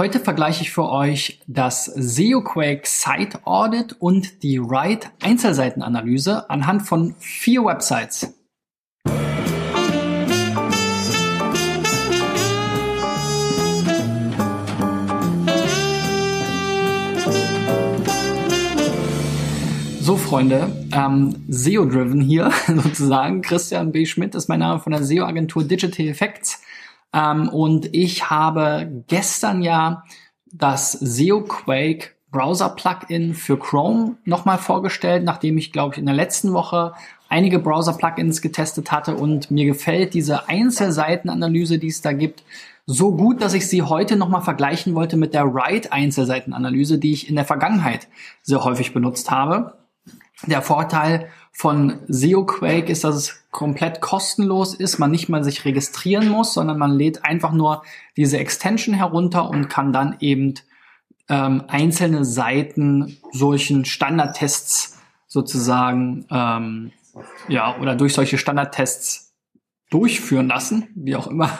Heute vergleiche ich für euch das SEOQuake Site Audit und die Write Einzelseitenanalyse anhand von vier Websites. So, Freunde, ähm, SEO-driven hier sozusagen. Christian B. Schmidt ist mein Name von der SEO-Agentur Digital Effects. Ähm, und ich habe gestern ja das SEO Quake Browser Plugin für Chrome nochmal vorgestellt, nachdem ich, glaube ich, in der letzten Woche einige Browser Plugins getestet hatte und mir gefällt diese Einzelseitenanalyse, die es da gibt, so gut, dass ich sie heute nochmal vergleichen wollte mit der Write Einzelseitenanalyse, die ich in der Vergangenheit sehr häufig benutzt habe. Der Vorteil von SeoQuake ist, dass es komplett kostenlos ist, man nicht mal sich registrieren muss, sondern man lädt einfach nur diese Extension herunter und kann dann eben ähm, einzelne Seiten solchen Standardtests sozusagen ähm, ja oder durch solche Standardtests durchführen lassen, wie auch immer.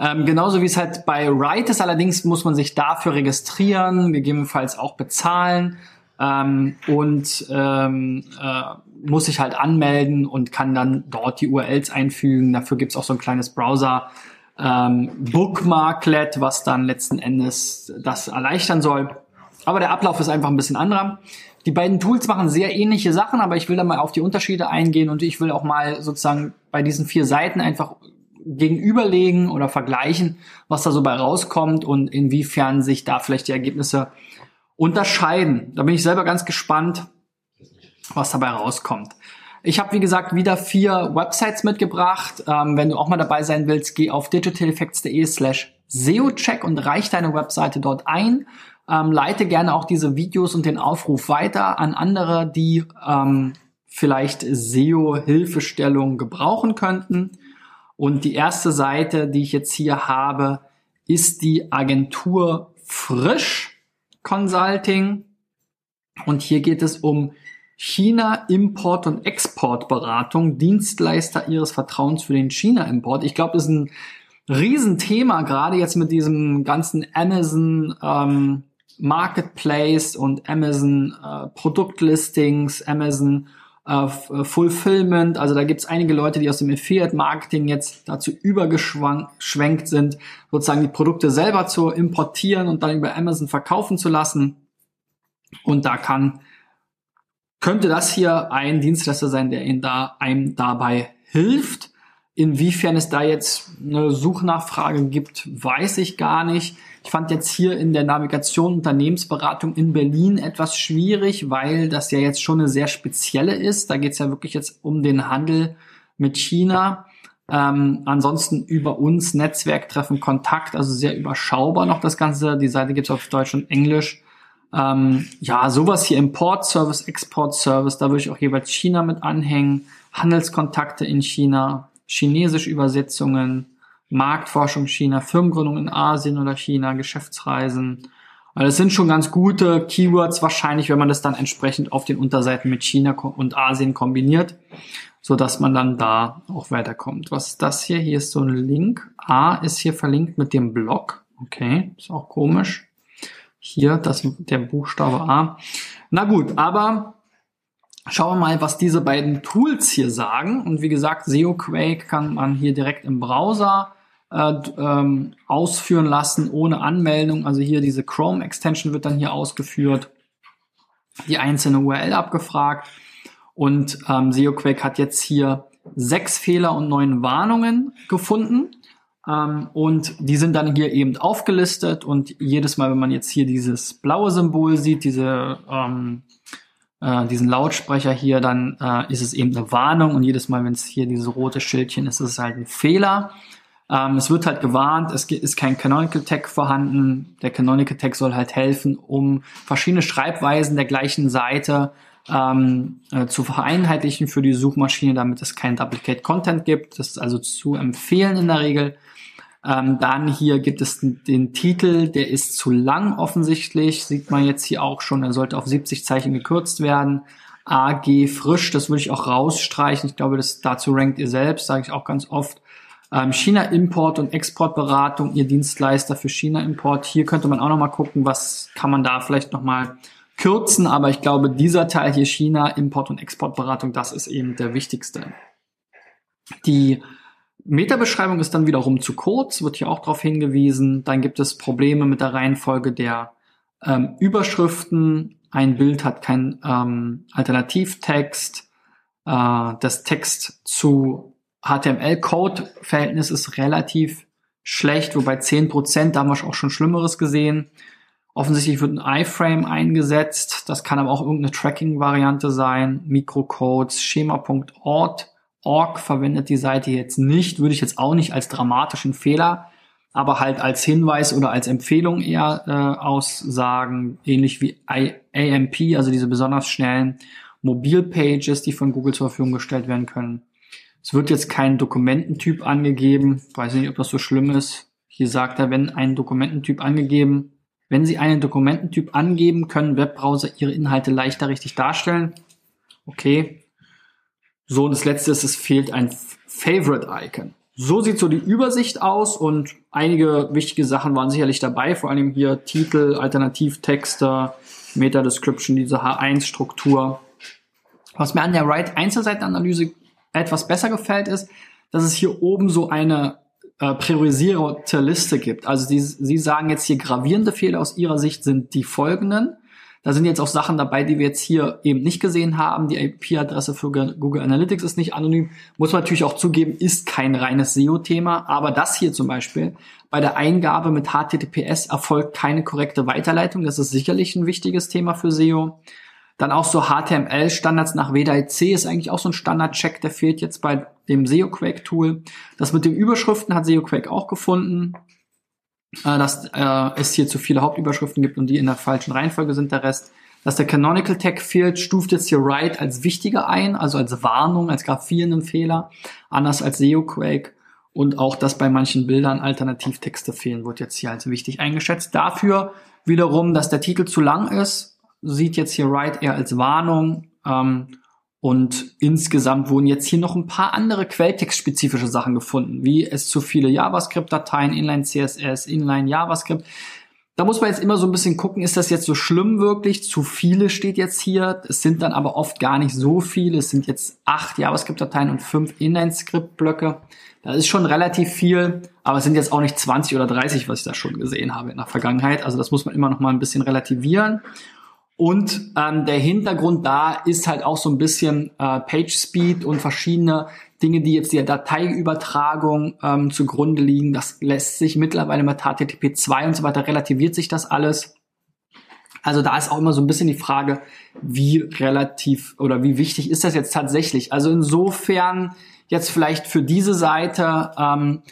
Ähm, genauso wie es halt bei Write ist, allerdings muss man sich dafür registrieren, gegebenenfalls auch bezahlen ähm, und ähm, äh, muss sich halt anmelden und kann dann dort die URLs einfügen. Dafür gibt's auch so ein kleines Browser ähm, Bookmarklet, was dann letzten Endes das erleichtern soll. Aber der Ablauf ist einfach ein bisschen anderer. Die beiden Tools machen sehr ähnliche Sachen, aber ich will da mal auf die Unterschiede eingehen und ich will auch mal sozusagen bei diesen vier Seiten einfach gegenüberlegen oder vergleichen, was da so bei rauskommt und inwiefern sich da vielleicht die Ergebnisse unterscheiden. Da bin ich selber ganz gespannt, was dabei rauskommt. Ich habe, wie gesagt, wieder vier Websites mitgebracht. Ähm, wenn du auch mal dabei sein willst, geh auf digitaleffects.de slash SEOcheck und reich deine Webseite dort ein. Ähm, leite gerne auch diese Videos und den Aufruf weiter an andere, die ähm, vielleicht SEO-Hilfestellung gebrauchen könnten. Und die erste Seite, die ich jetzt hier habe, ist die Agentur Frisch. Consulting. Und hier geht es um China Import- und Exportberatung, Dienstleister ihres Vertrauens für den China-Import. Ich glaube, das ist ein Riesenthema, gerade jetzt mit diesem ganzen Amazon ähm, Marketplace und Amazon äh, Produktlistings, Amazon äh, Fulfillment. Also da gibt es einige Leute, die aus dem Affiliate-Marketing jetzt dazu übergeschwenkt sind, sozusagen die Produkte selber zu importieren und dann über Amazon verkaufen zu lassen. Und da kann, könnte das hier ein Dienstleister sein, der Ihnen da, einem dabei hilft. Inwiefern es da jetzt eine Suchnachfrage gibt, weiß ich gar nicht. Ich fand jetzt hier in der Navigation Unternehmensberatung in Berlin etwas schwierig, weil das ja jetzt schon eine sehr spezielle ist. Da geht es ja wirklich jetzt um den Handel mit China. Ähm, ansonsten über uns Netzwerktreffen Kontakt, also sehr überschaubar noch das Ganze. Die Seite gibt es auf Deutsch und Englisch. Ähm, ja, sowas hier Import Service, Export Service, da würde ich auch jeweils China mit anhängen. Handelskontakte in China, chinesische Übersetzungen, Marktforschung China, Firmengründung in Asien oder China, Geschäftsreisen. Also das sind schon ganz gute Keywords wahrscheinlich, wenn man das dann entsprechend auf den Unterseiten mit China und Asien kombiniert, so dass man dann da auch weiterkommt. Was ist das hier? Hier ist so ein Link. A ist hier verlinkt mit dem Blog. Okay, ist auch komisch. Hier das, der Buchstabe A. Na gut, aber Schauen wir mal, was diese beiden Tools hier sagen. Und wie gesagt, SEOQuake kann man hier direkt im Browser äh, ähm, ausführen lassen, ohne Anmeldung. Also hier diese Chrome Extension wird dann hier ausgeführt, die einzelne URL abgefragt. Und ähm, SEOQuake hat jetzt hier sechs Fehler und neun Warnungen gefunden. Ähm, und die sind dann hier eben aufgelistet. Und jedes Mal, wenn man jetzt hier dieses blaue Symbol sieht, diese ähm, äh, diesen Lautsprecher hier, dann äh, ist es eben eine Warnung und jedes Mal, wenn es hier dieses rote Schildchen ist, ist es halt ein Fehler. Ähm, es wird halt gewarnt, es ist kein Canonical Tag vorhanden. Der Canonical Tag soll halt helfen, um verschiedene Schreibweisen der gleichen Seite ähm, äh, zu vereinheitlichen für die Suchmaschine, damit es kein Duplicate Content gibt. Das ist also zu empfehlen in der Regel. Ähm, dann hier gibt es den Titel, der ist zu lang offensichtlich, sieht man jetzt hier auch schon, er sollte auf 70 Zeichen gekürzt werden. AG frisch, das würde ich auch rausstreichen. Ich glaube, das dazu rankt ihr selbst, sage ich auch ganz oft. Ähm, China-Import und Exportberatung, ihr Dienstleister für China-Import. Hier könnte man auch nochmal gucken, was kann man da vielleicht nochmal kürzen. Aber ich glaube, dieser Teil hier China-Import und Exportberatung, das ist eben der wichtigste. Die Metabeschreibung ist dann wiederum zu kurz, wird hier auch darauf hingewiesen. Dann gibt es Probleme mit der Reihenfolge der ähm, Überschriften. Ein Bild hat kein ähm, Alternativtext. Äh, das Text zu HTML-Code-Verhältnis ist relativ schlecht, wobei 10%, da haben wir auch schon Schlimmeres gesehen. Offensichtlich wird ein iFrame eingesetzt. Das kann aber auch irgendeine Tracking-Variante sein. Microcodes, schema.org org verwendet die Seite jetzt nicht, würde ich jetzt auch nicht als dramatischen Fehler, aber halt als Hinweis oder als Empfehlung eher äh, aussagen, ähnlich wie I AMP, also diese besonders schnellen Mobilpages, die von Google zur Verfügung gestellt werden können. Es wird jetzt kein Dokumententyp angegeben, weiß nicht, ob das so schlimm ist. Hier sagt er, wenn ein Dokumententyp angegeben, wenn Sie einen Dokumententyp angeben, können Webbrowser Ihre Inhalte leichter richtig darstellen. Okay, so, und das letzte ist, es fehlt ein Favorite-Icon. So sieht so die Übersicht aus und einige wichtige Sachen waren sicherlich dabei, vor allem hier Titel, Alternativtexte, Meta-Description, diese H1-Struktur. Was mir an der Write-Einzelseitenanalyse etwas besser gefällt, ist, dass es hier oben so eine äh, priorisierte Liste gibt. Also die, Sie sagen jetzt hier gravierende Fehler aus Ihrer Sicht sind die folgenden. Da sind jetzt auch Sachen dabei, die wir jetzt hier eben nicht gesehen haben. Die IP-Adresse für Google Analytics ist nicht anonym. Muss man natürlich auch zugeben, ist kein reines SEO-Thema. Aber das hier zum Beispiel, bei der Eingabe mit HTTPS erfolgt keine korrekte Weiterleitung. Das ist sicherlich ein wichtiges Thema für SEO. Dann auch so HTML-Standards nach WDIC ist eigentlich auch so ein Standard-Check, der fehlt jetzt bei dem SEO-Quake-Tool. Das mit den Überschriften hat SEO-Quake auch gefunden äh, dass äh, es hier zu viele Hauptüberschriften gibt und die in der falschen Reihenfolge sind, der Rest. Dass der Canonical Tag fehlt, stuft jetzt hier Write als wichtiger ein, also als Warnung, als grafierenden Fehler, anders als SEO-Quake. Und auch, dass bei manchen Bildern Alternativtexte fehlen, wird jetzt hier als wichtig eingeschätzt. Dafür wiederum, dass der Titel zu lang ist, sieht jetzt hier Write eher als Warnung. Ähm, und insgesamt wurden jetzt hier noch ein paar andere quelltextspezifische Sachen gefunden, wie es zu viele JavaScript-Dateien, Inline CSS, Inline JavaScript. Da muss man jetzt immer so ein bisschen gucken, ist das jetzt so schlimm wirklich? Zu viele steht jetzt hier. Es sind dann aber oft gar nicht so viele. Es sind jetzt acht JavaScript-Dateien und fünf Inline-Script-Blöcke. Das ist schon relativ viel, aber es sind jetzt auch nicht 20 oder 30, was ich da schon gesehen habe in der Vergangenheit. Also das muss man immer noch mal ein bisschen relativieren. Und ähm, der Hintergrund da ist halt auch so ein bisschen äh, Page Speed und verschiedene Dinge, die jetzt der Dateiübertragung ähm, zugrunde liegen. Das lässt sich mittlerweile mit HTTP 2 und so weiter relativiert sich das alles. Also da ist auch immer so ein bisschen die Frage, wie relativ oder wie wichtig ist das jetzt tatsächlich? Also insofern jetzt vielleicht für diese Seite ähm,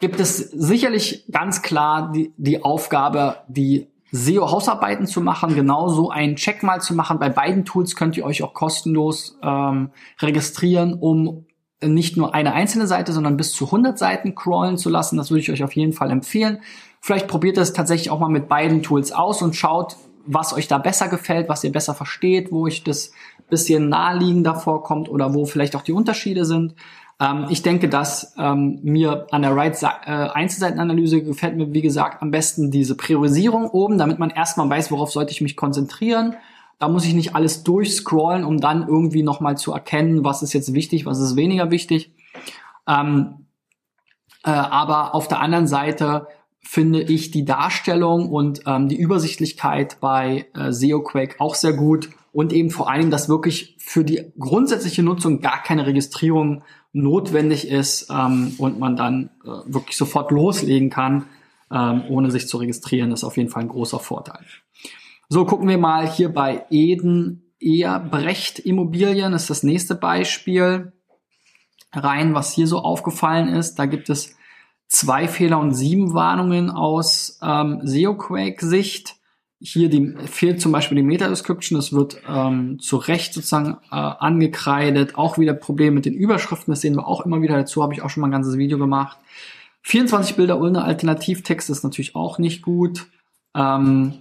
gibt es sicherlich ganz klar die, die Aufgabe, die SEO-Hausarbeiten zu machen, genauso einen Check mal zu machen. Bei beiden Tools könnt ihr euch auch kostenlos ähm, registrieren, um nicht nur eine einzelne Seite, sondern bis zu 100 Seiten crawlen zu lassen. Das würde ich euch auf jeden Fall empfehlen. Vielleicht probiert es tatsächlich auch mal mit beiden Tools aus und schaut, was euch da besser gefällt, was ihr besser versteht, wo euch das bisschen naheliegender vorkommt oder wo vielleicht auch die Unterschiede sind. Ähm, ich denke, dass ähm, mir an der Right äh, Einzelseitenanalyse gefällt mir, wie gesagt, am besten diese Priorisierung oben, damit man erstmal weiß, worauf sollte ich mich konzentrieren. Da muss ich nicht alles durchscrollen, um dann irgendwie nochmal zu erkennen, was ist jetzt wichtig, was ist weniger wichtig. Ähm, äh, aber auf der anderen Seite finde ich die Darstellung und ähm, die Übersichtlichkeit bei äh, SEOQuake auch sehr gut und eben vor allem, dass wirklich für die grundsätzliche Nutzung gar keine Registrierung notwendig ist ähm, und man dann äh, wirklich sofort loslegen kann, ähm, ohne sich zu registrieren, ist auf jeden Fall ein großer Vorteil. So, gucken wir mal hier bei Eden Ehrbrecht Immobilien, das ist das nächste Beispiel rein, was hier so aufgefallen ist. Da gibt es zwei Fehler und sieben Warnungen aus ähm, SeoQuake-Sicht. Hier die, fehlt zum Beispiel die Meta-Description, das wird ähm, zu Recht sozusagen äh, angekreidet. Auch wieder Probleme mit den Überschriften, das sehen wir auch immer wieder dazu, habe ich auch schon mal ein ganzes Video gemacht. 24 Bilder ohne Alternativtext ist natürlich auch nicht gut. Ähm,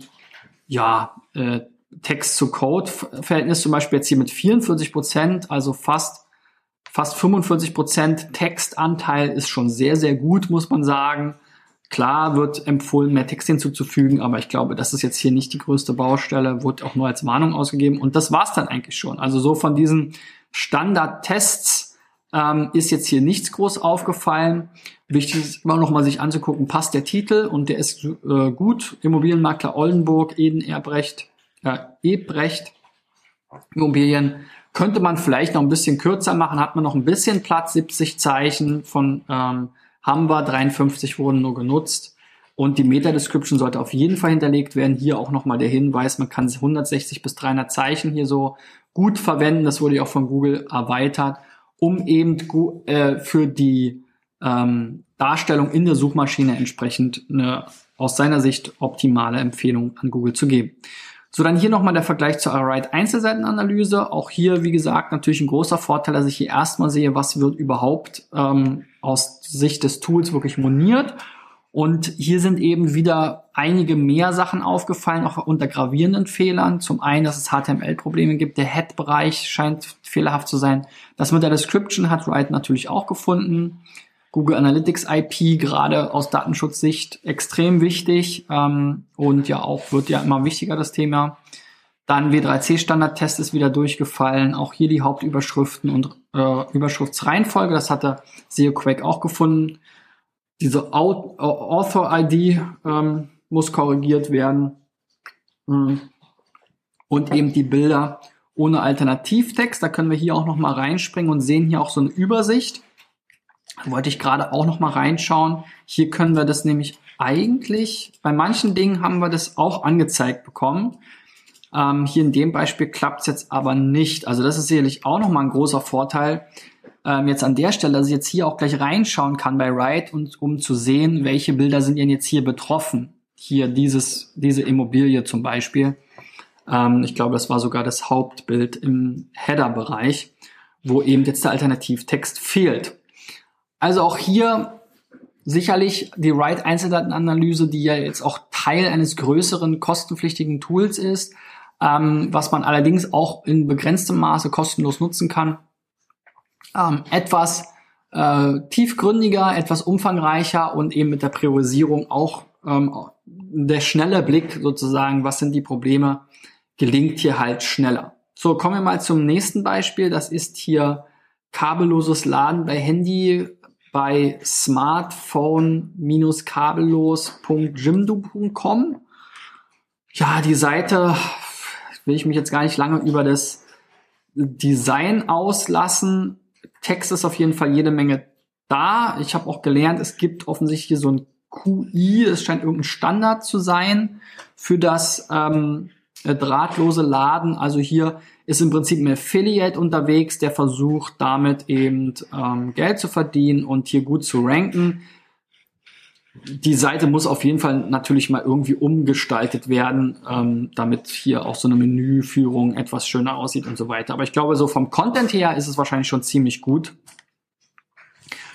ja, äh, Text zu Code-Verhältnis zum Beispiel jetzt hier mit 44 Prozent, also fast Fast 45 Prozent Textanteil ist schon sehr, sehr gut, muss man sagen. Klar wird empfohlen, mehr Text hinzuzufügen, aber ich glaube, das ist jetzt hier nicht die größte Baustelle, wird auch nur als Warnung ausgegeben. Und das war's dann eigentlich schon. Also so von diesen Standardtests ähm, ist jetzt hier nichts groß aufgefallen. Wichtig ist immer noch mal sich anzugucken, passt der Titel und der ist äh, gut. Immobilienmakler Oldenburg, Eden Erbrecht, äh, Ebrecht Immobilien. Könnte man vielleicht noch ein bisschen kürzer machen, hat man noch ein bisschen Platz, 70 Zeichen von ähm, haben wir, 53 wurden nur genutzt. Und die Meta-Description sollte auf jeden Fall hinterlegt werden. Hier auch nochmal der Hinweis, man kann 160 bis 300 Zeichen hier so gut verwenden. Das wurde ja auch von Google erweitert, um eben äh, für die ähm, Darstellung in der Suchmaschine entsprechend eine aus seiner Sicht optimale Empfehlung an Google zu geben. So, dann hier nochmal der Vergleich zur Alright Einzelseitenanalyse. Auch hier, wie gesagt, natürlich ein großer Vorteil, dass ich hier erstmal sehe, was wird überhaupt ähm, aus Sicht des Tools wirklich moniert. Und hier sind eben wieder einige mehr Sachen aufgefallen, auch unter gravierenden Fehlern. Zum einen, dass es HTML-Probleme gibt. Der Head-Bereich scheint fehlerhaft zu sein. Das mit der Description hat Wright natürlich auch gefunden. Google Analytics IP gerade aus Datenschutzsicht extrem wichtig ähm, und ja auch wird ja immer wichtiger das Thema. Dann W3C Standardtest ist wieder durchgefallen. Auch hier die Hauptüberschriften und äh, Überschriftsreihenfolge. Das hatte SEO auch gefunden. Diese Author ID ähm, muss korrigiert werden. Mhm. Und eben die Bilder ohne Alternativtext. Da können wir hier auch noch mal reinspringen und sehen hier auch so eine Übersicht wollte ich gerade auch noch mal reinschauen. Hier können wir das nämlich eigentlich, bei manchen Dingen haben wir das auch angezeigt bekommen. Ähm, hier in dem Beispiel klappt es jetzt aber nicht. Also das ist sicherlich auch noch mal ein großer Vorteil. Ähm, jetzt an der Stelle, dass ich jetzt hier auch gleich reinschauen kann bei Write und um zu sehen, welche Bilder sind denn jetzt hier betroffen. Hier dieses, diese Immobilie zum Beispiel. Ähm, ich glaube, das war sogar das Hauptbild im Header-Bereich, wo eben jetzt der Alternativtext fehlt. Also auch hier sicherlich die Write-Einzeldatenanalyse, die ja jetzt auch Teil eines größeren kostenpflichtigen Tools ist, ähm, was man allerdings auch in begrenztem Maße kostenlos nutzen kann. Ähm, etwas äh, tiefgründiger, etwas umfangreicher und eben mit der Priorisierung auch ähm, der schnelle Blick sozusagen, was sind die Probleme, gelingt hier halt schneller. So, kommen wir mal zum nächsten Beispiel. Das ist hier kabelloses Laden bei Handy bei smartphone-kabellos.jimdo.com. Ja, die Seite will ich mich jetzt gar nicht lange über das Design auslassen. Text ist auf jeden Fall jede Menge da. Ich habe auch gelernt, es gibt offensichtlich hier so ein QI, es scheint irgendein Standard zu sein für das ähm, drahtlose Laden. Also hier ist im Prinzip ein Affiliate unterwegs, der versucht damit eben ähm, Geld zu verdienen und hier gut zu ranken. Die Seite muss auf jeden Fall natürlich mal irgendwie umgestaltet werden, ähm, damit hier auch so eine Menüführung etwas schöner aussieht und so weiter. Aber ich glaube, so vom Content her ist es wahrscheinlich schon ziemlich gut.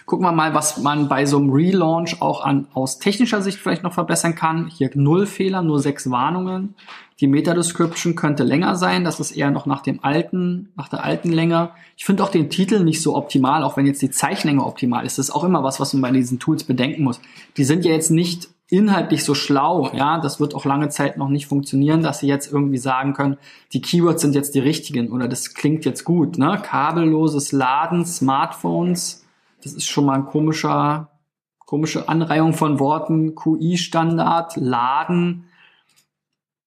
Gucken wir mal, was man bei so einem Relaunch auch an, aus technischer Sicht vielleicht noch verbessern kann. Hier null Fehler, nur sechs Warnungen. Die Meta-Description könnte länger sein. Das ist eher noch nach dem alten, nach der alten Länge. Ich finde auch den Titel nicht so optimal, auch wenn jetzt die Zeichenlänge optimal ist. Das ist auch immer was, was man bei diesen Tools bedenken muss. Die sind ja jetzt nicht inhaltlich so schlau, ja, das wird auch lange Zeit noch nicht funktionieren, dass sie jetzt irgendwie sagen können, die Keywords sind jetzt die richtigen oder das klingt jetzt gut, ne? Kabelloses Laden, Smartphones, das ist schon mal ein komischer, komische Anreihung von Worten. QI-Standard, Laden.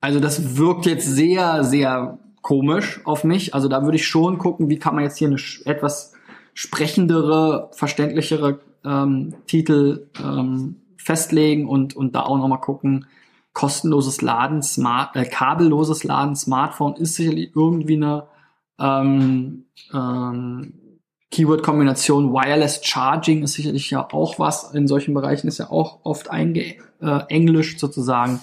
Also das wirkt jetzt sehr, sehr komisch auf mich. Also da würde ich schon gucken, wie kann man jetzt hier eine etwas sprechendere, verständlichere ähm, Titel ähm, festlegen und, und da auch nochmal gucken, kostenloses Laden, Smart, äh, kabelloses Laden, Smartphone ist sicherlich irgendwie eine ähm, ähm, Keyword-Kombination Wireless Charging ist sicherlich ja auch was. In solchen Bereichen ist ja auch oft eingeenglischt äh, sozusagen.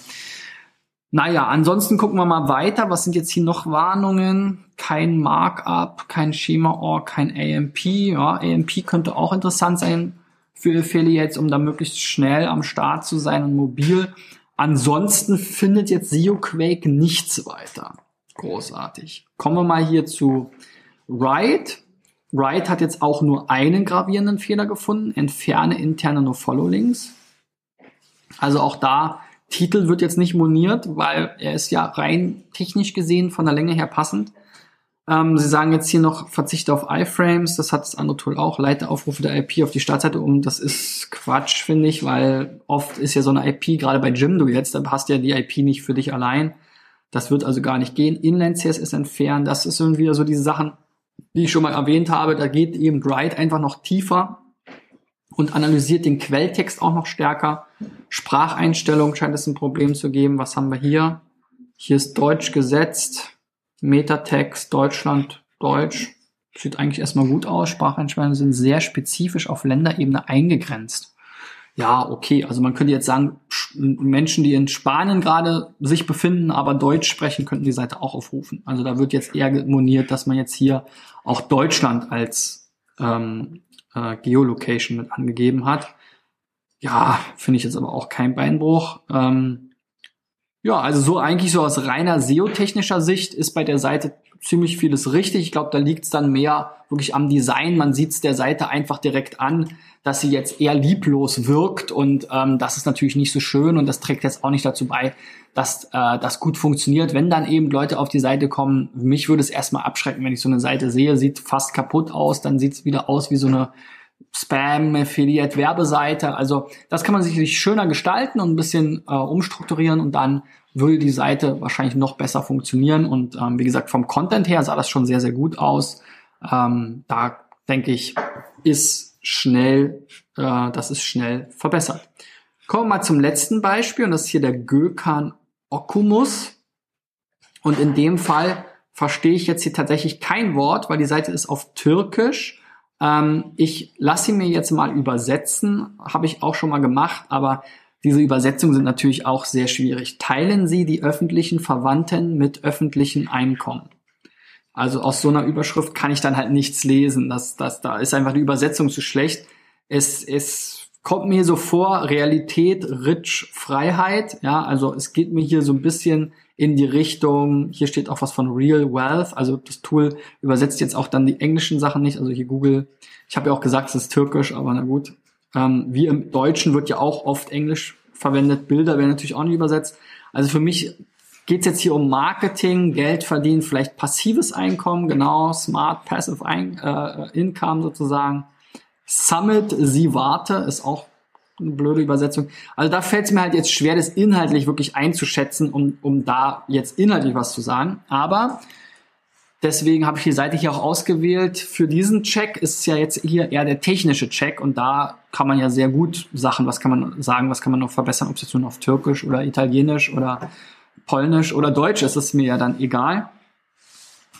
Naja, ansonsten gucken wir mal weiter. Was sind jetzt hier noch Warnungen? Kein Markup, kein Schema-Or, kein AMP. Ja, AMP könnte auch interessant sein für Affiliates, um da möglichst schnell am Start zu sein und mobil. Ansonsten findet jetzt SEO-Quake nichts weiter. Großartig. Kommen wir mal hier zu Write. Wright hat jetzt auch nur einen gravierenden Fehler gefunden, entferne interne No-Follow-Links. Also auch da, Titel wird jetzt nicht moniert, weil er ist ja rein technisch gesehen von der Länge her passend. Ähm, Sie sagen jetzt hier noch Verzichte auf iFrames, das hat das andere Tool auch, leite Aufrufe der IP auf die Startseite um. Das ist Quatsch, finde ich, weil oft ist ja so eine IP, gerade bei Jimdo jetzt, da passt ja die IP nicht für dich allein. Das wird also gar nicht gehen. Inline CSS entfernen, das ist irgendwie so diese Sachen, die ich schon mal erwähnt habe. Da geht eben Bright einfach noch tiefer und analysiert den Quelltext auch noch stärker. Spracheinstellung scheint es ein Problem zu geben. Was haben wir hier? Hier ist Deutsch gesetzt. Metatext, Deutschland, Deutsch. Sieht eigentlich erstmal gut aus. Spracheinstellungen sind sehr spezifisch auf Länderebene eingegrenzt ja, okay, also man könnte jetzt sagen, Menschen, die in Spanien gerade sich befinden, aber Deutsch sprechen, könnten die Seite auch aufrufen. Also da wird jetzt eher moniert, dass man jetzt hier auch Deutschland als ähm, äh, Geolocation mit angegeben hat. Ja, finde ich jetzt aber auch kein Beinbruch. Ähm, ja, also so eigentlich so aus reiner SEO-technischer Sicht ist bei der Seite ziemlich vieles richtig. Ich glaube, da liegt es dann mehr wirklich am Design. Man sieht es der Seite einfach direkt an, dass sie jetzt eher lieblos wirkt und ähm, das ist natürlich nicht so schön und das trägt jetzt auch nicht dazu bei, dass äh, das gut funktioniert. Wenn dann eben Leute auf die Seite kommen, mich würde es erstmal abschrecken, wenn ich so eine Seite sehe, sieht fast kaputt aus, dann sieht es wieder aus wie so eine Spam, Affiliate, Werbeseite. Also das kann man sicherlich schöner gestalten und ein bisschen äh, umstrukturieren und dann würde die Seite wahrscheinlich noch besser funktionieren. Und ähm, wie gesagt, vom Content her sah das schon sehr, sehr gut aus. Ähm, da denke ich, ist schnell, äh, das ist schnell verbessert. Kommen wir mal zum letzten Beispiel und das ist hier der Gökhan Okumus. Und in dem Fall verstehe ich jetzt hier tatsächlich kein Wort, weil die Seite ist auf Türkisch. Ähm, ich lasse sie mir jetzt mal übersetzen, habe ich auch schon mal gemacht, aber diese Übersetzungen sind natürlich auch sehr schwierig. Teilen Sie die öffentlichen Verwandten mit öffentlichen Einkommen. Also aus so einer Überschrift kann ich dann halt nichts lesen. Das, das, da ist einfach die Übersetzung zu schlecht. Es, es kommt mir so vor, Realität, Rich, Freiheit. Ja, also es geht mir hier so ein bisschen in die Richtung, hier steht auch was von Real Wealth. Also das Tool übersetzt jetzt auch dann die englischen Sachen nicht. Also hier Google, ich habe ja auch gesagt, es ist türkisch, aber na gut, ähm, wie im Deutschen wird ja auch oft Englisch verwendet. Bilder werden natürlich auch nicht übersetzt. Also für mich geht es jetzt hier um Marketing, Geld verdienen, vielleicht passives Einkommen, genau, Smart Passive Ein äh, Income sozusagen. Summit, sie warte, ist auch eine blöde Übersetzung. Also da fällt es mir halt jetzt schwer, das inhaltlich wirklich einzuschätzen, um, um da jetzt inhaltlich was zu sagen. Aber Deswegen habe ich die Seite hier auch ausgewählt. Für diesen Check ist ja jetzt hier eher der technische Check und da kann man ja sehr gut Sachen, was kann man sagen, was kann man noch verbessern, ob es jetzt nur auf Türkisch oder Italienisch oder Polnisch oder Deutsch ist, ist mir ja dann egal.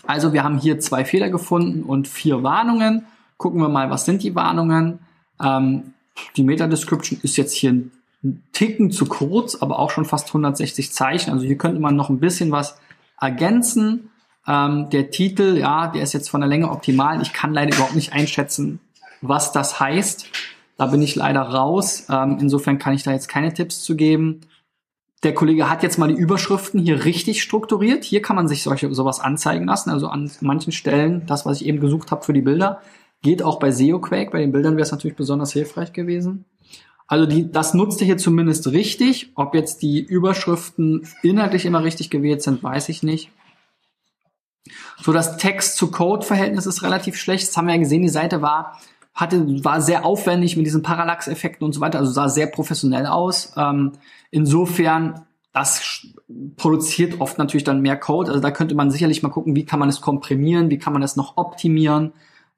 Also wir haben hier zwei Fehler gefunden und vier Warnungen. Gucken wir mal, was sind die Warnungen? Ähm, die Meta-Description ist jetzt hier ein Ticken zu kurz, aber auch schon fast 160 Zeichen. Also hier könnte man noch ein bisschen was ergänzen. Ähm, der Titel, ja, der ist jetzt von der Länge optimal. Ich kann leider überhaupt nicht einschätzen, was das heißt. Da bin ich leider raus. Ähm, insofern kann ich da jetzt keine Tipps zu geben. Der Kollege hat jetzt mal die Überschriften hier richtig strukturiert. Hier kann man sich solche sowas anzeigen lassen. Also an manchen Stellen, das, was ich eben gesucht habe für die Bilder, geht auch bei SEOquake. Bei den Bildern wäre es natürlich besonders hilfreich gewesen. Also die, das nutzt er hier zumindest richtig. Ob jetzt die Überschriften inhaltlich immer richtig gewählt sind, weiß ich nicht. So das Text-zu-Code-Verhältnis ist relativ schlecht. Das haben wir ja gesehen. Die Seite war hatte war sehr aufwendig mit diesen Parallax-Effekten und so weiter. Also sah sehr professionell aus. Ähm, insofern das produziert oft natürlich dann mehr Code. Also da könnte man sicherlich mal gucken, wie kann man es komprimieren, wie kann man es noch optimieren.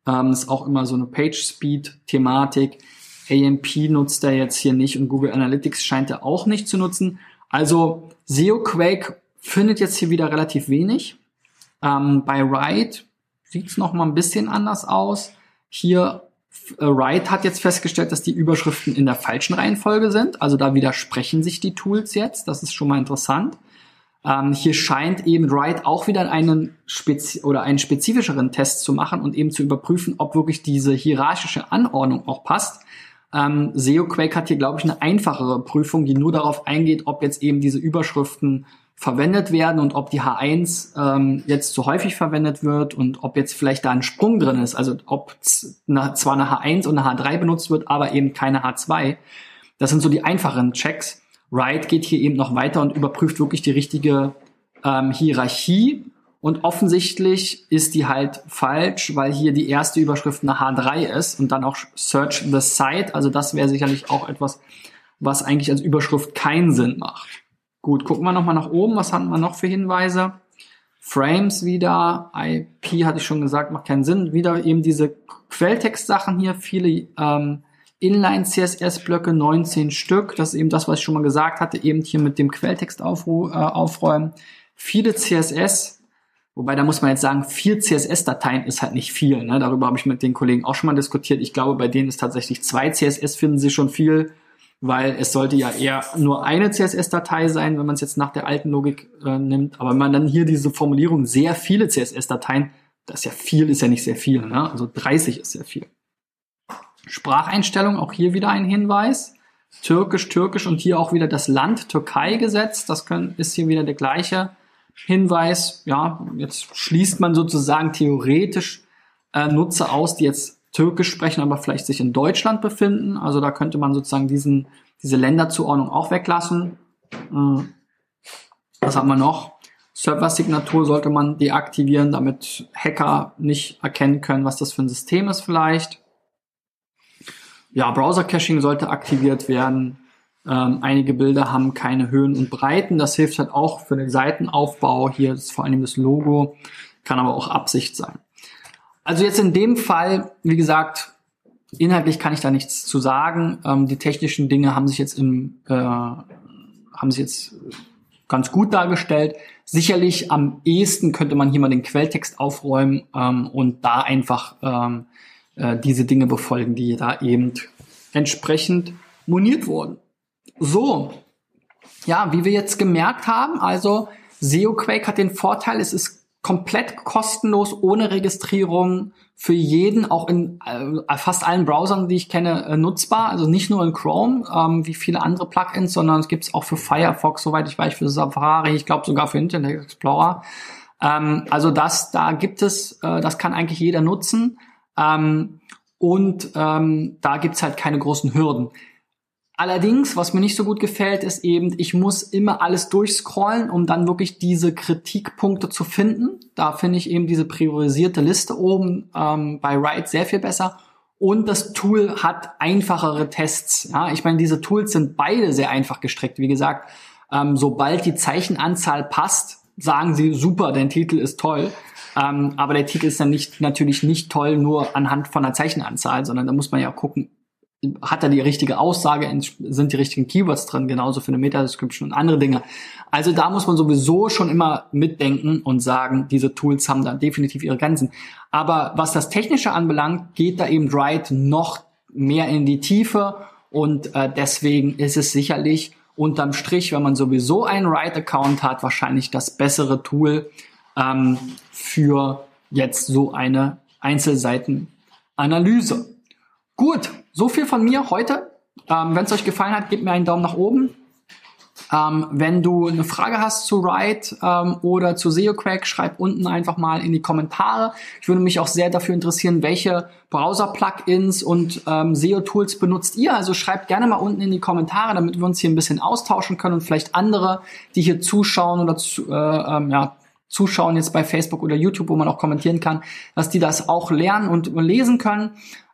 Ähm, ist auch immer so eine Page-Speed-Thematik. AMP nutzt er jetzt hier nicht und Google Analytics scheint er auch nicht zu nutzen. Also SEO Quake findet jetzt hier wieder relativ wenig. Ähm, bei Ride sieht es noch mal ein bisschen anders aus. Hier äh, Wright hat jetzt festgestellt, dass die Überschriften in der falschen Reihenfolge sind. Also da widersprechen sich die Tools jetzt. Das ist schon mal interessant. Ähm, hier scheint eben Wright auch wieder einen spezi oder einen spezifischeren Test zu machen und eben zu überprüfen, ob wirklich diese hierarchische Anordnung auch passt. Ähm, SEO Quake hat hier, glaube ich, eine einfachere Prüfung, die nur darauf eingeht, ob jetzt eben diese Überschriften verwendet werden und ob die H1 ähm, jetzt zu häufig verwendet wird und ob jetzt vielleicht da ein Sprung drin ist, also ob eine, zwar eine H1 und eine H3 benutzt wird, aber eben keine H2. Das sind so die einfachen Checks. Write geht hier eben noch weiter und überprüft wirklich die richtige ähm, Hierarchie. Und offensichtlich ist die halt falsch, weil hier die erste Überschrift eine H3 ist und dann auch Search the Site. Also das wäre sicherlich auch etwas, was eigentlich als Überschrift keinen Sinn macht. Gut, gucken wir nochmal nach oben. Was hatten wir noch für Hinweise? Frames wieder, IP hatte ich schon gesagt, macht keinen Sinn. Wieder eben diese Quelltext-Sachen hier, viele ähm, Inline-CSS-Blöcke, 19 Stück. Das ist eben das, was ich schon mal gesagt hatte, eben hier mit dem Quelltext aufru äh, aufräumen. Viele CSS, wobei da muss man jetzt sagen, vier CSS-Dateien ist halt nicht viel. Ne? Darüber habe ich mit den Kollegen auch schon mal diskutiert. Ich glaube, bei denen ist tatsächlich zwei CSS, finden sie schon viel weil es sollte ja eher nur eine CSS-Datei sein, wenn man es jetzt nach der alten Logik äh, nimmt. Aber wenn man dann hier diese Formulierung sehr viele CSS-Dateien, das ist ja viel, ist ja nicht sehr viel, ne? also 30 ist sehr viel. Spracheinstellung, auch hier wieder ein Hinweis. Türkisch, Türkisch und hier auch wieder das Land Türkei gesetzt. Das können, ist hier wieder der gleiche Hinweis. Ja, jetzt schließt man sozusagen theoretisch äh, Nutzer aus, die jetzt Türkisch sprechen, aber vielleicht sich in Deutschland befinden. Also da könnte man sozusagen diesen, diese Länderzuordnung auch weglassen. Hm. Was haben wir noch? Server-Signatur sollte man deaktivieren, damit Hacker nicht erkennen können, was das für ein System ist vielleicht. Ja, Browser-Caching sollte aktiviert werden. Ähm, einige Bilder haben keine Höhen und Breiten. Das hilft halt auch für den Seitenaufbau. Hier ist vor allem das Logo, kann aber auch Absicht sein. Also jetzt in dem Fall, wie gesagt, inhaltlich kann ich da nichts zu sagen. Ähm, die technischen Dinge haben sich jetzt im, äh, haben sich jetzt ganz gut dargestellt. Sicherlich am ehesten könnte man hier mal den Quelltext aufräumen ähm, und da einfach ähm, äh, diese Dinge befolgen, die da eben entsprechend moniert wurden. So, ja, wie wir jetzt gemerkt haben, also SeoQuake hat den Vorteil, es ist komplett kostenlos, ohne Registrierung, für jeden, auch in äh, fast allen Browsern, die ich kenne, äh, nutzbar. Also nicht nur in Chrome, ähm, wie viele andere Plugins, sondern es gibt es auch für Firefox, soweit ich weiß, für Safari, ich glaube sogar für Internet Explorer. Ähm, also das, da gibt es, äh, das kann eigentlich jeder nutzen. Ähm, und ähm, da gibt's halt keine großen Hürden. Allerdings, was mir nicht so gut gefällt, ist eben, ich muss immer alles durchscrollen, um dann wirklich diese Kritikpunkte zu finden. Da finde ich eben diese priorisierte Liste oben ähm, bei Write sehr viel besser. Und das Tool hat einfachere Tests. Ja, ich meine, diese Tools sind beide sehr einfach gestrickt. Wie gesagt, ähm, sobald die Zeichenanzahl passt, sagen sie super, dein Titel ist toll. Ähm, aber der Titel ist dann nicht, natürlich nicht toll nur anhand von der Zeichenanzahl, sondern da muss man ja gucken, hat er die richtige Aussage, sind die richtigen Keywords drin, genauso für eine Meta-Description und andere Dinge. Also da muss man sowieso schon immer mitdenken und sagen, diese Tools haben da definitiv ihre Grenzen. Aber was das Technische anbelangt, geht da eben Write noch mehr in die Tiefe und äh, deswegen ist es sicherlich unterm Strich, wenn man sowieso einen Write-Account hat, wahrscheinlich das bessere Tool ähm, für jetzt so eine Einzelseitenanalyse. Gut, so viel von mir heute. Ähm, wenn es euch gefallen hat, gebt mir einen Daumen nach oben. Ähm, wenn du eine Frage hast zu Ride ähm, oder zu SeoQuack, schreib unten einfach mal in die Kommentare. Ich würde mich auch sehr dafür interessieren, welche Browser-Plugins und ähm, SEO-Tools benutzt ihr. Also schreibt gerne mal unten in die Kommentare, damit wir uns hier ein bisschen austauschen können und vielleicht andere, die hier zuschauen oder zu, äh, ähm, ja, zuschauen jetzt bei Facebook oder YouTube, wo man auch kommentieren kann, dass die das auch lernen und lesen können.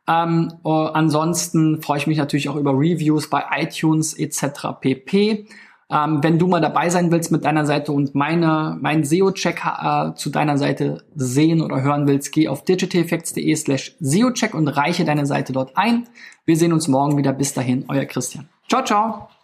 Ähm, uh, ansonsten freue ich mich natürlich auch über Reviews bei iTunes etc. pp. Ähm, wenn du mal dabei sein willst mit deiner Seite und meine, mein SEO-Check äh, zu deiner Seite sehen oder hören willst, geh auf digitaleffects.de slash SEO-Check und reiche deine Seite dort ein. Wir sehen uns morgen wieder. Bis dahin, euer Christian. Ciao, ciao.